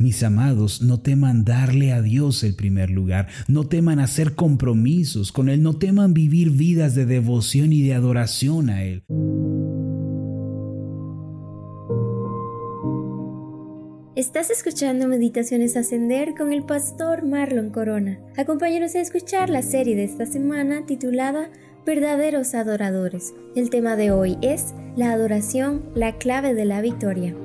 Mis amados, no teman darle a Dios el primer lugar, no teman hacer compromisos con Él, no teman vivir vidas de devoción y de adoración a Él. Estás escuchando Meditaciones Ascender con el pastor Marlon Corona. Acompáñanos a escuchar la serie de esta semana titulada Verdaderos Adoradores. El tema de hoy es La adoración, la clave de la victoria.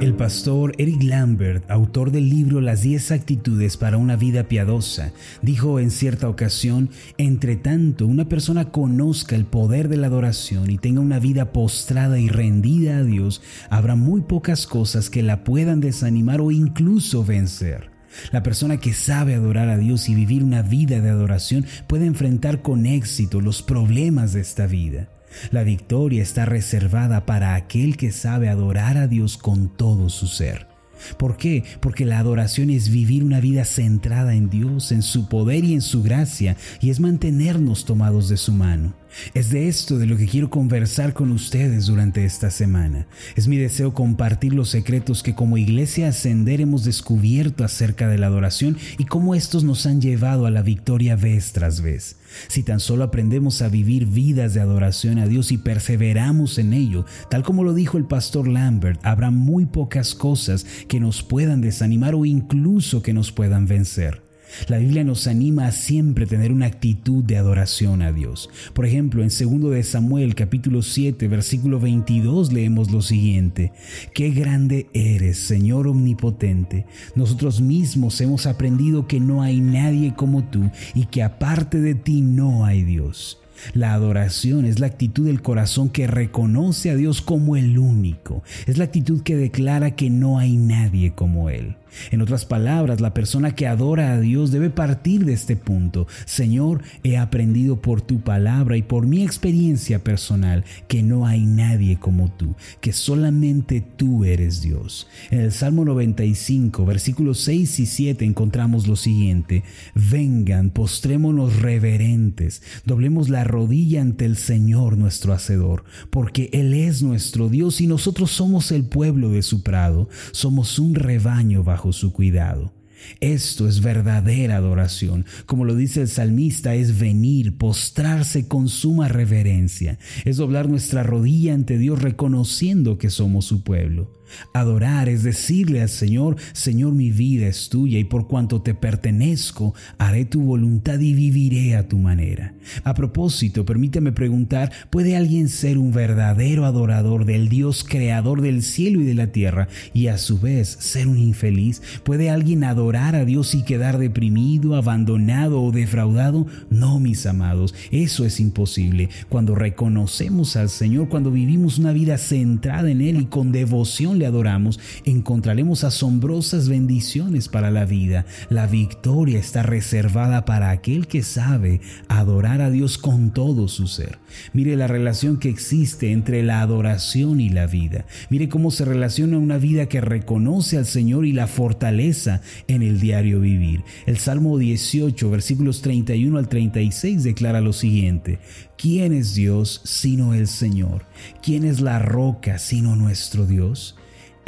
El pastor Eric Lambert, autor del libro Las 10 actitudes para una vida piadosa, dijo en cierta ocasión, entre tanto una persona conozca el poder de la adoración y tenga una vida postrada y rendida a Dios, habrá muy pocas cosas que la puedan desanimar o incluso vencer. La persona que sabe adorar a Dios y vivir una vida de adoración puede enfrentar con éxito los problemas de esta vida. La victoria está reservada para aquel que sabe adorar a Dios con todo su ser. ¿Por qué? Porque la adoración es vivir una vida centrada en Dios, en su poder y en su gracia, y es mantenernos tomados de su mano. Es de esto de lo que quiero conversar con ustedes durante esta semana. Es mi deseo compartir los secretos que como iglesia ascender hemos descubierto acerca de la adoración y cómo estos nos han llevado a la victoria vez tras vez. Si tan solo aprendemos a vivir vidas de adoración a Dios y perseveramos en ello, tal como lo dijo el pastor Lambert, habrá muy pocas cosas que nos puedan desanimar o incluso que nos puedan vencer. La Biblia nos anima a siempre tener una actitud de adoración a Dios. Por ejemplo, en 2 de Samuel capítulo 7 versículo 22 leemos lo siguiente: Qué grande eres, Señor omnipotente. Nosotros mismos hemos aprendido que no hay nadie como tú y que aparte de ti no hay Dios. La adoración es la actitud del corazón que reconoce a Dios como el único. Es la actitud que declara que no hay nadie como Él. En otras palabras, la persona que adora a Dios debe partir de este punto. Señor, he aprendido por tu palabra y por mi experiencia personal que no hay nadie como tú, que solamente tú eres Dios. En el Salmo 95, versículos 6 y 7 encontramos lo siguiente. Vengan, postrémonos reverentes, doblemos la rodilla ante el Señor nuestro Hacedor, porque Él es nuestro Dios y nosotros somos el pueblo de su prado, somos un rebaño bajo su cuidado. Esto es verdadera adoración. Como lo dice el salmista, es venir, postrarse con suma reverencia. Es doblar nuestra rodilla ante Dios reconociendo que somos su pueblo. Adorar es decirle al Señor, Señor mi vida es tuya y por cuanto te pertenezco, haré tu voluntad y viviré a tu manera. A propósito, permíteme preguntar, ¿puede alguien ser un verdadero adorador del Dios creador del cielo y de la tierra y a su vez ser un infeliz? ¿Puede alguien adorar a Dios y quedar deprimido, abandonado o defraudado? No, mis amados, eso es imposible. Cuando reconocemos al Señor, cuando vivimos una vida centrada en Él y con devoción, le adoramos, encontraremos asombrosas bendiciones para la vida. La victoria está reservada para aquel que sabe adorar a Dios con todo su ser. Mire la relación que existe entre la adoración y la vida. Mire cómo se relaciona una vida que reconoce al Señor y la fortaleza en el diario vivir. El Salmo 18, versículos 31 al 36 declara lo siguiente. ¿Quién es Dios sino el Señor? ¿Quién es la roca sino nuestro Dios?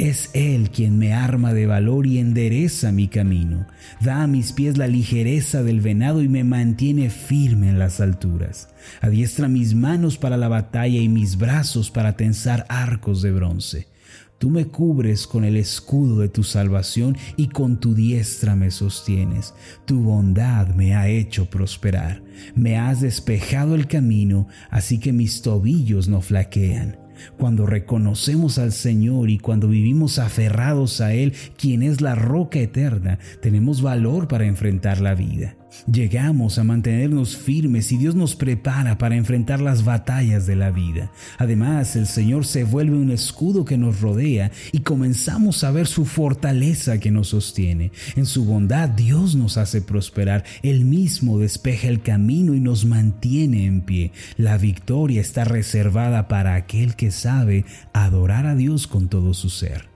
Es Él quien me arma de valor y endereza mi camino, da a mis pies la ligereza del venado y me mantiene firme en las alturas. Adiestra mis manos para la batalla y mis brazos para tensar arcos de bronce. Tú me cubres con el escudo de tu salvación y con tu diestra me sostienes. Tu bondad me ha hecho prosperar. Me has despejado el camino, así que mis tobillos no flaquean. Cuando reconocemos al Señor y cuando vivimos aferrados a Él, quien es la roca eterna, tenemos valor para enfrentar la vida. Llegamos a mantenernos firmes y Dios nos prepara para enfrentar las batallas de la vida. Además, el Señor se vuelve un escudo que nos rodea y comenzamos a ver su fortaleza que nos sostiene. En su bondad Dios nos hace prosperar. Él mismo despeja el camino y nos mantiene en pie. La victoria está reservada para aquel que sabe adorar a Dios con todo su ser.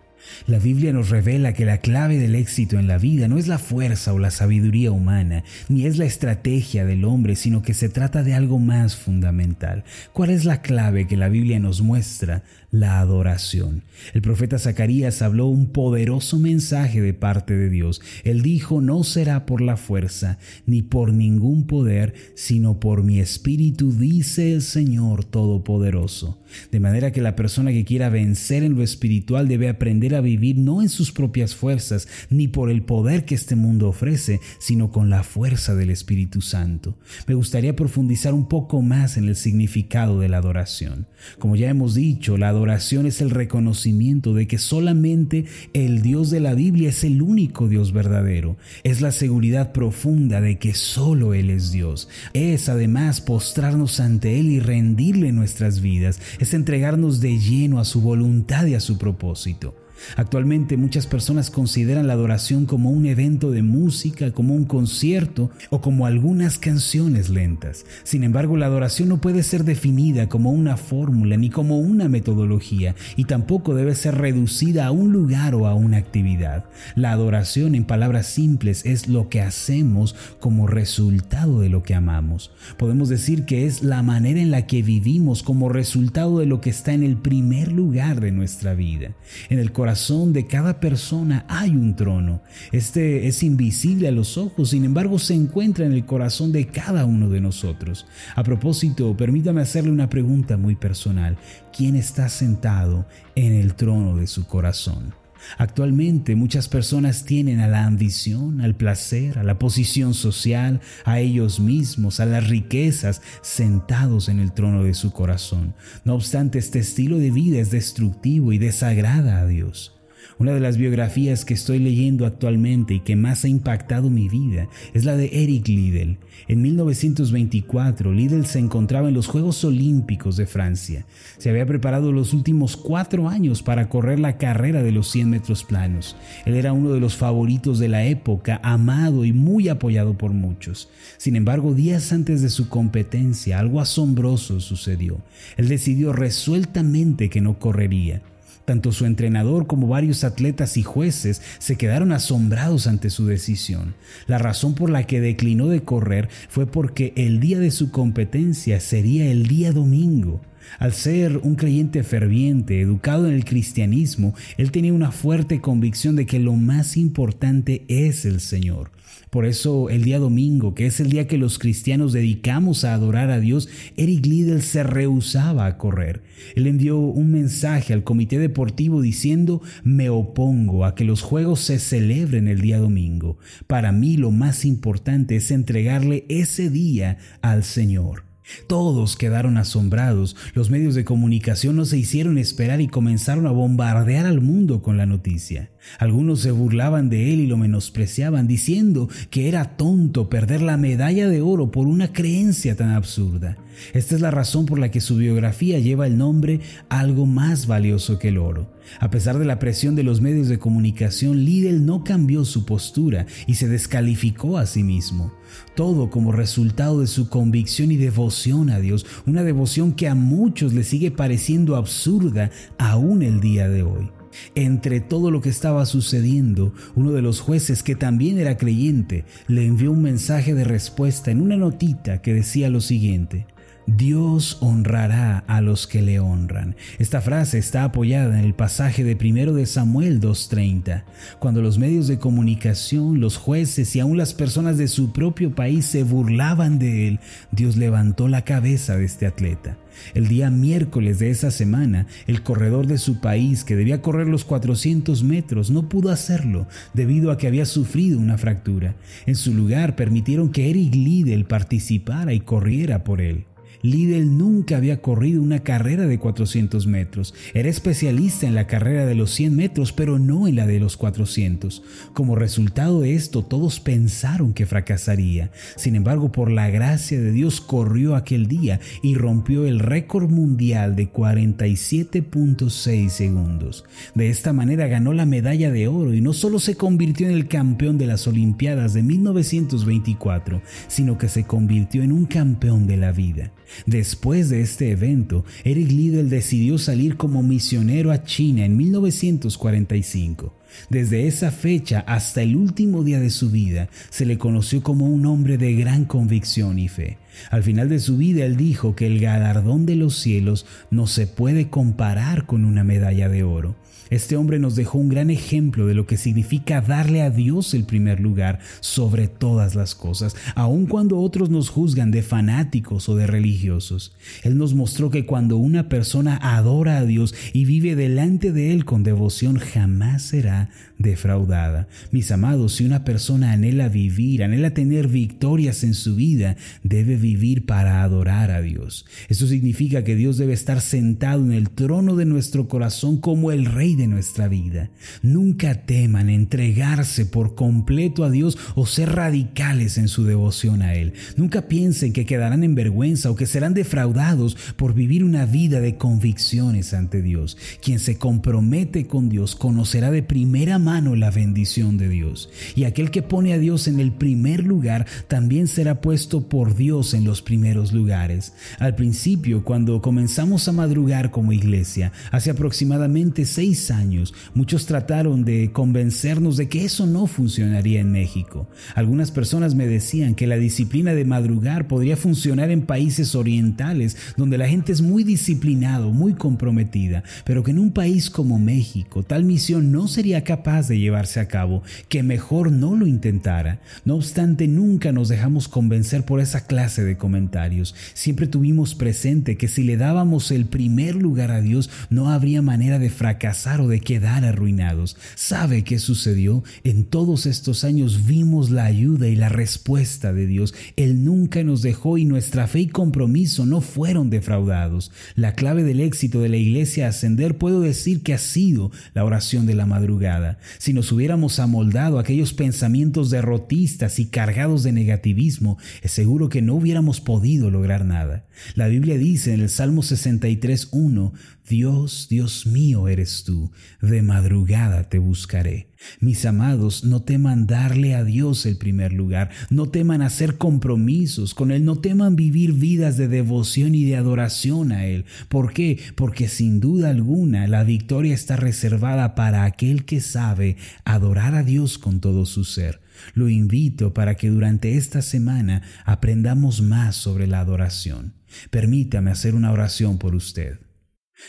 La Biblia nos revela que la clave del éxito en la vida no es la fuerza o la sabiduría humana, ni es la estrategia del hombre, sino que se trata de algo más fundamental. ¿Cuál es la clave que la Biblia nos muestra? La adoración. El profeta Zacarías habló un poderoso mensaje de parte de Dios. Él dijo, no será por la fuerza, ni por ningún poder, sino por mi espíritu, dice el Señor Todopoderoso. De manera que la persona que quiera vencer en lo espiritual debe aprender a vivir no en sus propias fuerzas, ni por el poder que este mundo ofrece, sino con la fuerza del Espíritu Santo. Me gustaría profundizar un poco más en el significado de la adoración. Como ya hemos dicho, la adoración es el reconocimiento de que solamente el Dios de la Biblia es el único Dios verdadero. Es la seguridad profunda de que solo Él es Dios. Es además postrarnos ante Él y rendirle nuestras vidas es entregarnos de lleno a su voluntad y a su propósito. Actualmente muchas personas consideran la adoración como un evento de música, como un concierto o como algunas canciones lentas. Sin embargo, la adoración no puede ser definida como una fórmula ni como una metodología y tampoco debe ser reducida a un lugar o a una actividad. La adoración, en palabras simples, es lo que hacemos como resultado de lo que amamos. Podemos decir que es la manera en la que vivimos como resultado de lo que está en el primer lugar de nuestra vida. En el corazón de cada persona hay un trono. Este es invisible a los ojos, sin embargo se encuentra en el corazón de cada uno de nosotros. A propósito, permítame hacerle una pregunta muy personal. ¿Quién está sentado en el trono de su corazón? Actualmente muchas personas tienen a la ambición, al placer, a la posición social, a ellos mismos, a las riquezas sentados en el trono de su corazón. No obstante, este estilo de vida es destructivo y desagrada a Dios. Una de las biografías que estoy leyendo actualmente y que más ha impactado mi vida es la de Eric Liddell. En 1924, Liddell se encontraba en los Juegos Olímpicos de Francia. Se había preparado los últimos cuatro años para correr la carrera de los 100 metros planos. Él era uno de los favoritos de la época, amado y muy apoyado por muchos. Sin embargo, días antes de su competencia, algo asombroso sucedió. Él decidió resueltamente que no correría. Tanto su entrenador como varios atletas y jueces se quedaron asombrados ante su decisión. La razón por la que declinó de correr fue porque el día de su competencia sería el día domingo. Al ser un creyente ferviente, educado en el cristianismo, él tenía una fuerte convicción de que lo más importante es el Señor. Por eso el día domingo, que es el día que los cristianos dedicamos a adorar a Dios, Eric Liddell se rehusaba a correr. Él envió un mensaje al comité deportivo diciendo, me opongo a que los juegos se celebren el día domingo. Para mí lo más importante es entregarle ese día al Señor. Todos quedaron asombrados, los medios de comunicación no se hicieron esperar y comenzaron a bombardear al mundo con la noticia. Algunos se burlaban de él y lo menospreciaban, diciendo que era tonto perder la medalla de oro por una creencia tan absurda. Esta es la razón por la que su biografía lleva el nombre Algo más valioso que el oro. A pesar de la presión de los medios de comunicación, Liddell no cambió su postura y se descalificó a sí mismo. Todo como resultado de su convicción y devoción a Dios, una devoción que a muchos le sigue pareciendo absurda aún el día de hoy. Entre todo lo que estaba sucediendo, uno de los jueces, que también era creyente, le envió un mensaje de respuesta en una notita que decía lo siguiente. Dios honrará a los que le honran. Esta frase está apoyada en el pasaje de 1 de Samuel 2.30, cuando los medios de comunicación, los jueces y aún las personas de su propio país se burlaban de él, Dios levantó la cabeza de este atleta. El día miércoles de esa semana, el corredor de su país, que debía correr los 400 metros, no pudo hacerlo debido a que había sufrido una fractura. En su lugar, permitieron que Eric Liddell participara y corriera por él. Liddell nunca había corrido una carrera de 400 metros. Era especialista en la carrera de los 100 metros, pero no en la de los 400. Como resultado de esto, todos pensaron que fracasaría. Sin embargo, por la gracia de Dios, corrió aquel día y rompió el récord mundial de 47.6 segundos. De esta manera ganó la medalla de oro y no solo se convirtió en el campeón de las Olimpiadas de 1924, sino que se convirtió en un campeón de la vida. Después de este evento, Eric Liddell decidió salir como misionero a China en 1945. Desde esa fecha hasta el último día de su vida, se le conoció como un hombre de gran convicción y fe. Al final de su vida, él dijo que el galardón de los cielos no se puede comparar con una medalla de oro. Este hombre nos dejó un gran ejemplo de lo que significa darle a Dios el primer lugar sobre todas las cosas, aun cuando otros nos juzgan de fanáticos o de religiosos. Él nos mostró que cuando una persona adora a Dios y vive delante de Él con devoción, jamás será defraudada. Mis amados, si una persona anhela vivir, anhela tener victorias en su vida, debe vivir para adorar a Dios. Eso significa que Dios debe estar sentado en el trono de nuestro corazón como el Rey de nuestra vida. Nunca teman entregarse por completo a Dios o ser radicales en su devoción a Él. Nunca piensen que quedarán en vergüenza o que serán defraudados por vivir una vida de convicciones ante Dios. Quien se compromete con Dios conocerá de primera mano la bendición de Dios. Y aquel que pone a Dios en el primer lugar también será puesto por Dios en los primeros lugares. Al principio, cuando comenzamos a madrugar como iglesia, hace aproximadamente seis años, muchos trataron de convencernos de que eso no funcionaría en México. Algunas personas me decían que la disciplina de madrugar podría funcionar en países orientales, donde la gente es muy disciplinado, muy comprometida, pero que en un país como México tal misión no sería capaz de llevarse a cabo, que mejor no lo intentara. No obstante, nunca nos dejamos convencer por esa clase de comentarios. Siempre tuvimos presente que si le dábamos el primer lugar a Dios, no habría manera de fracasar de quedar arruinados. ¿Sabe qué sucedió? En todos estos años vimos la ayuda y la respuesta de Dios. Él nunca nos dejó y nuestra fe y compromiso no fueron defraudados. La clave del éxito de la iglesia ascender puedo decir que ha sido la oración de la madrugada. Si nos hubiéramos amoldado aquellos pensamientos derrotistas y cargados de negativismo, es seguro que no hubiéramos podido lograr nada. La Biblia dice en el Salmo 63.1, Dios, Dios mío eres tú, de madrugada te buscaré. Mis amados, no teman darle a Dios el primer lugar, no teman hacer compromisos con Él, no teman vivir vidas de devoción y de adoración a Él. ¿Por qué? Porque sin duda alguna la victoria está reservada para aquel que sabe adorar a Dios con todo su ser. Lo invito para que durante esta semana aprendamos más sobre la adoración. Permítame hacer una oración por usted.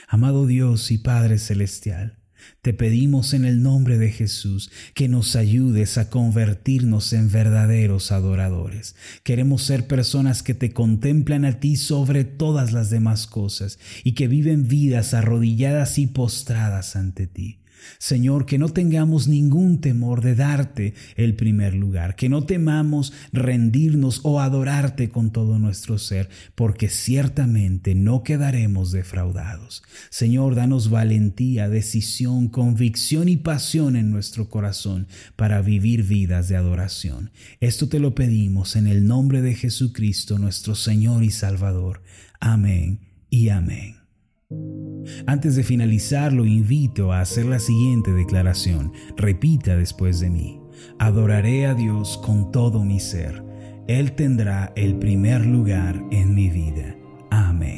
Amado Dios y Padre Celestial, te pedimos en el nombre de Jesús que nos ayudes a convertirnos en verdaderos adoradores. Queremos ser personas que te contemplan a ti sobre todas las demás cosas y que viven vidas arrodilladas y postradas ante ti. Señor, que no tengamos ningún temor de darte el primer lugar, que no temamos rendirnos o adorarte con todo nuestro ser, porque ciertamente no quedaremos defraudados. Señor, danos valentía, decisión, convicción y pasión en nuestro corazón para vivir vidas de adoración. Esto te lo pedimos en el nombre de Jesucristo, nuestro Señor y Salvador. Amén y amén. Antes de finalizar, lo invito a hacer la siguiente declaración. Repita después de mí. Adoraré a Dios con todo mi ser. Él tendrá el primer lugar en mi vida. Amén.